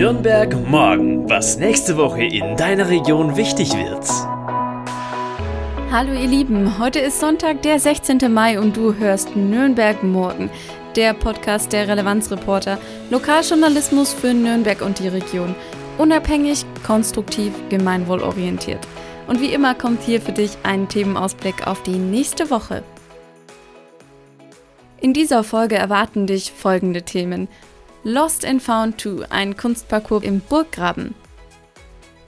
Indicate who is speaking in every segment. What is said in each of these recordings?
Speaker 1: Nürnberg morgen, was nächste Woche in deiner Region wichtig wird.
Speaker 2: Hallo ihr Lieben, heute ist Sonntag, der 16. Mai und du hörst Nürnberg morgen, der Podcast der Relevanzreporter, Lokaljournalismus für Nürnberg und die Region. Unabhängig, konstruktiv, gemeinwohlorientiert. Und wie immer kommt hier für dich ein Themenausblick auf die nächste Woche. In dieser Folge erwarten dich folgende Themen. Lost and Found 2, ein Kunstparcours im Burggraben.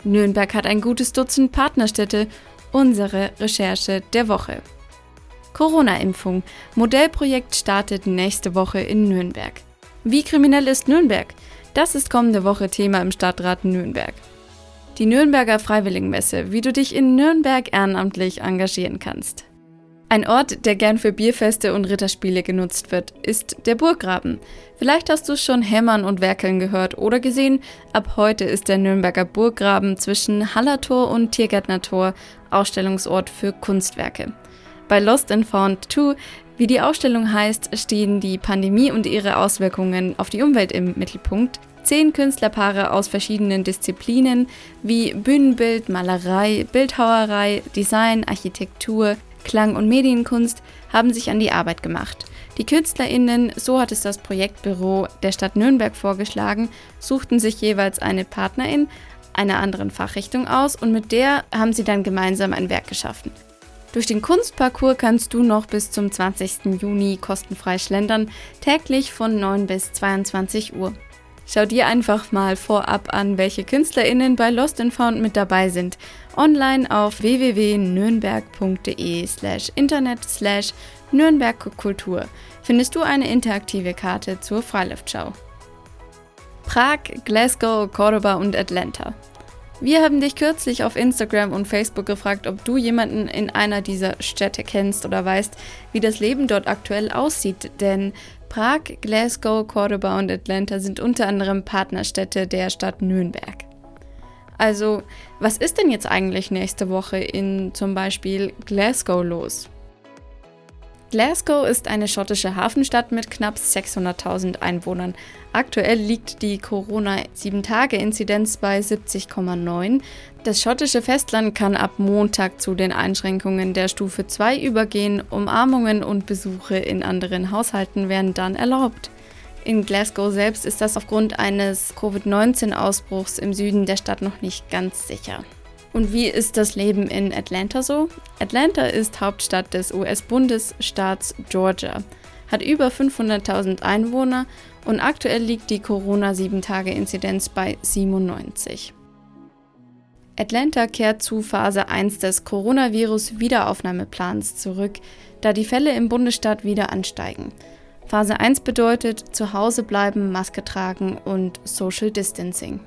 Speaker 2: Nürnberg hat ein gutes Dutzend Partnerstädte, unsere Recherche der Woche. Corona-Impfung. Modellprojekt startet nächste Woche in Nürnberg. Wie kriminell ist Nürnberg? Das ist kommende Woche Thema im Stadtrat Nürnberg. Die Nürnberger Freiwilligenmesse, wie du dich in Nürnberg ehrenamtlich engagieren kannst. Ein Ort, der gern für Bierfeste und Ritterspiele genutzt wird, ist der Burggraben. Vielleicht hast du schon Hämmern und Werkeln gehört oder gesehen, ab heute ist der Nürnberger Burggraben zwischen Hallertor und Tiergärtnertor Ausstellungsort für Kunstwerke. Bei Lost and Found 2, wie die Ausstellung heißt, stehen die Pandemie und ihre Auswirkungen auf die Umwelt im Mittelpunkt. Zehn Künstlerpaare aus verschiedenen Disziplinen wie Bühnenbild, Malerei, Bildhauerei, Design, Architektur, Klang- und Medienkunst haben sich an die Arbeit gemacht. Die KünstlerInnen, so hat es das Projektbüro der Stadt Nürnberg vorgeschlagen, suchten sich jeweils eine Partnerin einer anderen Fachrichtung aus und mit der haben sie dann gemeinsam ein Werk geschaffen. Durch den Kunstparcours kannst du noch bis zum 20. Juni kostenfrei schlendern, täglich von 9 bis 22 Uhr. Schau dir einfach mal vorab an, welche KünstlerInnen bei Lost and Found mit dabei sind. Online auf www.nürnberg.de slash internet slash Nürnbergkultur findest du eine interaktive Karte zur Freiluftschau. Prag, Glasgow, Cordoba und Atlanta. Wir haben dich kürzlich auf Instagram und Facebook gefragt, ob du jemanden in einer dieser Städte kennst oder weißt, wie das Leben dort aktuell aussieht, denn Prag, Glasgow, Cordoba und Atlanta sind unter anderem Partnerstädte der Stadt Nürnberg. Also, was ist denn jetzt eigentlich nächste Woche in zum Beispiel Glasgow los? Glasgow ist eine schottische Hafenstadt mit knapp 600.000 Einwohnern. Aktuell liegt die Corona-7-Tage-Inzidenz bei 70,9. Das schottische Festland kann ab Montag zu den Einschränkungen der Stufe 2 übergehen. Umarmungen und Besuche in anderen Haushalten werden dann erlaubt. In Glasgow selbst ist das aufgrund eines Covid-19-Ausbruchs im Süden der Stadt noch nicht ganz sicher. Und wie ist das Leben in Atlanta so? Atlanta ist Hauptstadt des US-Bundesstaats Georgia, hat über 500.000 Einwohner und aktuell liegt die Corona-7-Tage-Inzidenz bei 97. Atlanta kehrt zu Phase 1 des Coronavirus-Wiederaufnahmeplans zurück, da die Fälle im Bundesstaat wieder ansteigen. Phase 1 bedeutet zu Hause bleiben, Maske tragen und Social Distancing.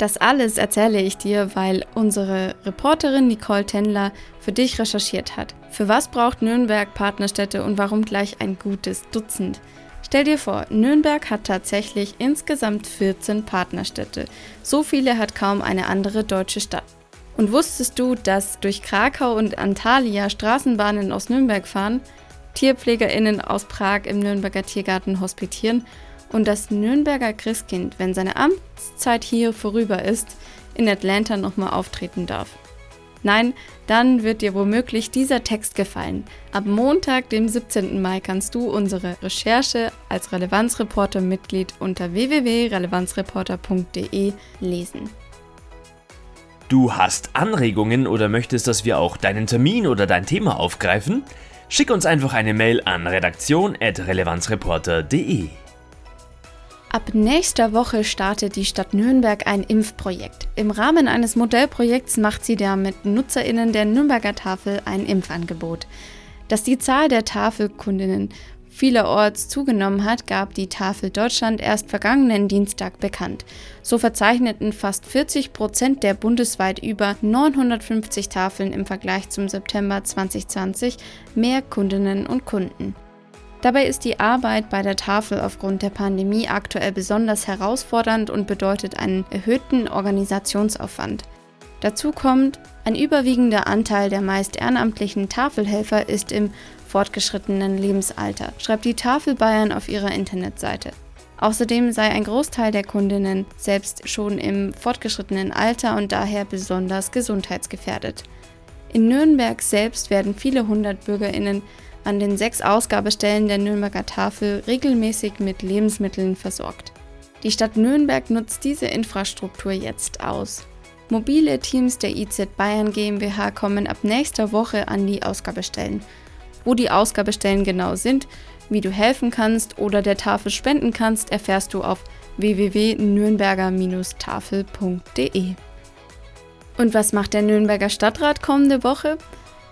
Speaker 2: Das alles erzähle ich dir, weil unsere Reporterin Nicole Tendler für dich recherchiert hat. Für was braucht Nürnberg Partnerstädte und warum gleich ein gutes Dutzend? Stell dir vor, Nürnberg hat tatsächlich insgesamt 14 Partnerstädte. So viele hat kaum eine andere deutsche Stadt. Und wusstest du, dass durch Krakau und Antalya Straßenbahnen aus Nürnberg fahren, TierpflegerInnen aus Prag im Nürnberger Tiergarten hospitieren und das Nürnberger Christkind, wenn seine Amtszeit hier vorüber ist, in Atlanta nochmal auftreten darf. Nein, dann wird dir womöglich dieser Text gefallen. Ab Montag, dem 17. Mai, kannst du unsere Recherche als Relevanzreporter-Mitglied unter www.relevanzreporter.de lesen.
Speaker 1: Du hast Anregungen oder möchtest, dass wir auch deinen Termin oder dein Thema aufgreifen? Schick uns einfach eine Mail an redaktion.relevanzreporter.de.
Speaker 2: Ab nächster Woche startet die Stadt Nürnberg ein Impfprojekt. Im Rahmen eines Modellprojekts macht sie damit NutzerInnen der Nürnberger Tafel ein Impfangebot. Dass die Zahl der Tafelkundinnen vielerorts zugenommen hat, gab die Tafel Deutschland erst vergangenen Dienstag bekannt. So verzeichneten fast 40 Prozent der bundesweit über 950 Tafeln im Vergleich zum September 2020 mehr Kundinnen und Kunden. Dabei ist die Arbeit bei der Tafel aufgrund der Pandemie aktuell besonders herausfordernd und bedeutet einen erhöhten Organisationsaufwand. Dazu kommt, ein überwiegender Anteil der meist ehrenamtlichen Tafelhelfer ist im fortgeschrittenen Lebensalter, schreibt die Tafel Bayern auf ihrer Internetseite. Außerdem sei ein Großteil der Kundinnen selbst schon im fortgeschrittenen Alter und daher besonders gesundheitsgefährdet. In Nürnberg selbst werden viele hundert Bürgerinnen an den sechs Ausgabestellen der Nürnberger Tafel regelmäßig mit Lebensmitteln versorgt. Die Stadt Nürnberg nutzt diese Infrastruktur jetzt aus. Mobile Teams der IZ Bayern GmbH kommen ab nächster Woche an die Ausgabestellen. Wo die Ausgabestellen genau sind, wie du helfen kannst oder der Tafel spenden kannst, erfährst du auf www.nürnberger-tafel.de. Und was macht der Nürnberger Stadtrat kommende Woche?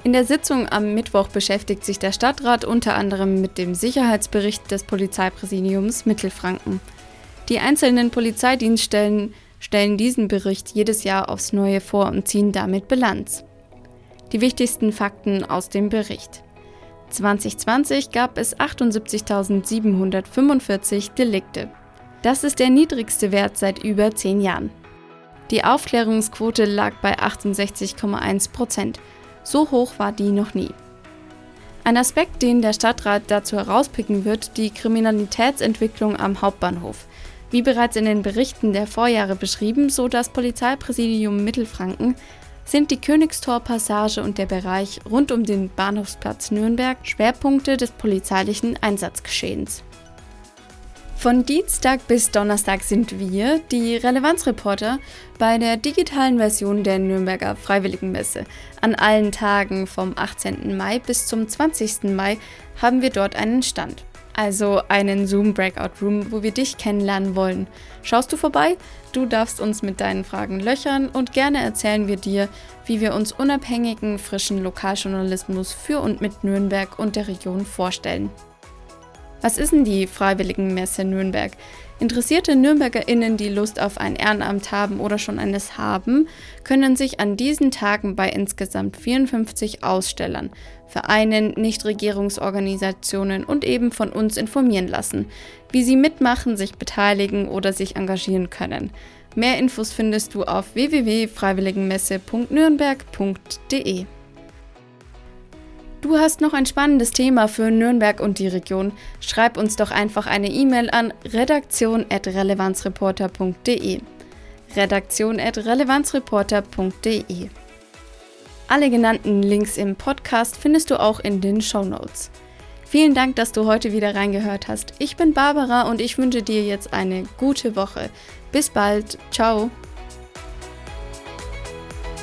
Speaker 2: In der Sitzung am Mittwoch beschäftigt sich der Stadtrat unter anderem mit dem Sicherheitsbericht des Polizeipräsidiums Mittelfranken. Die einzelnen Polizeidienststellen stellen diesen Bericht jedes Jahr aufs Neue vor und ziehen damit Bilanz. Die wichtigsten Fakten aus dem Bericht. 2020 gab es 78.745 Delikte. Das ist der niedrigste Wert seit über zehn Jahren. Die Aufklärungsquote lag bei 68,1 Prozent. So hoch war die noch nie. Ein Aspekt, den der Stadtrat dazu herauspicken wird, die Kriminalitätsentwicklung am Hauptbahnhof. Wie bereits in den Berichten der Vorjahre beschrieben, so das Polizeipräsidium Mittelfranken, sind die Königstor-Passage und der Bereich rund um den Bahnhofsplatz Nürnberg Schwerpunkte des polizeilichen Einsatzgeschehens. Von Dienstag bis Donnerstag sind wir, die Relevanzreporter, bei der digitalen Version der Nürnberger Freiwilligenmesse. An allen Tagen vom 18. Mai bis zum 20. Mai haben wir dort einen Stand. Also einen Zoom Breakout Room, wo wir dich kennenlernen wollen. Schaust du vorbei? Du darfst uns mit deinen Fragen löchern und gerne erzählen wir dir, wie wir uns unabhängigen, frischen Lokaljournalismus für und mit Nürnberg und der Region vorstellen. Was ist denn die Freiwilligenmesse Nürnberg? Interessierte NürnbergerInnen, die Lust auf ein Ehrenamt haben oder schon eines haben, können sich an diesen Tagen bei insgesamt 54 Ausstellern, Vereinen, Nichtregierungsorganisationen und eben von uns informieren lassen, wie sie mitmachen, sich beteiligen oder sich engagieren können. Mehr Infos findest du auf www.freiwilligenmesse.nürnberg.de. Du hast noch ein spannendes Thema für Nürnberg und die Region? Schreib uns doch einfach eine E-Mail an redaktion.relevanzreporter.de. Redaktion.relevanzreporter.de. Alle genannten Links im Podcast findest du auch in den Show Notes. Vielen Dank, dass du heute wieder reingehört hast. Ich bin Barbara und ich wünsche dir jetzt eine gute Woche. Bis bald. Ciao.